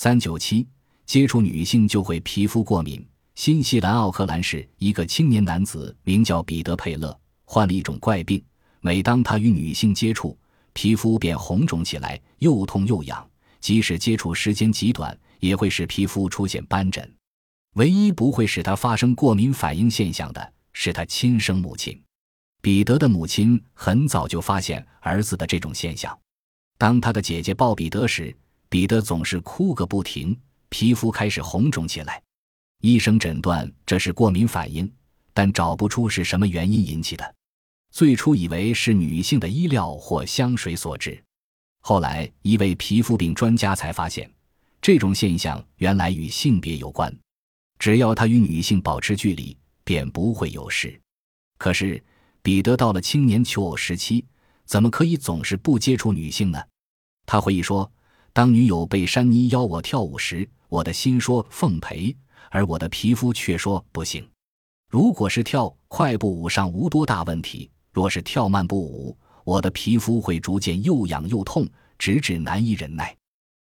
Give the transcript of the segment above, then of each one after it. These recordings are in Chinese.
三九七，接触女性就会皮肤过敏。新西兰奥克兰市一个青年男子名叫彼得·佩勒，患了一种怪病。每当他与女性接触，皮肤便红肿起来，又痛又痒。即使接触时间极短，也会使皮肤出现斑疹。唯一不会使他发生过敏反应现象的是他亲生母亲。彼得的母亲很早就发现儿子的这种现象。当他的姐姐抱彼得时，彼得总是哭个不停，皮肤开始红肿起来。医生诊断这是过敏反应，但找不出是什么原因引起的。最初以为是女性的衣料或香水所致，后来一位皮肤病专家才发现，这种现象原来与性别有关。只要他与女性保持距离，便不会有事。可是彼得到了青年求偶时期，怎么可以总是不接触女性呢？他回忆说：“当女友贝珊妮邀我跳舞时，我的心说奉陪。”而我的皮肤却说不行。如果是跳快步舞上无多大问题，若是跳慢步舞，我的皮肤会逐渐又痒又痛，直至难以忍耐。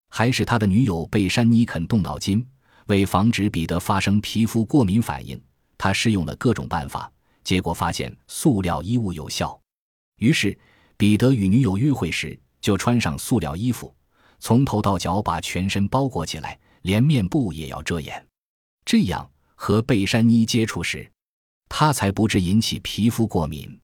还是他的女友贝珊妮肯动脑筋，为防止彼得发生皮肤过敏反应，他试用了各种办法，结果发现塑料衣物有效。于是，彼得与女友约会时就穿上塑料衣服，从头到脚把全身包裹起来，连面部也要遮掩。这样和贝山妮接触时，他才不致引起皮肤过敏。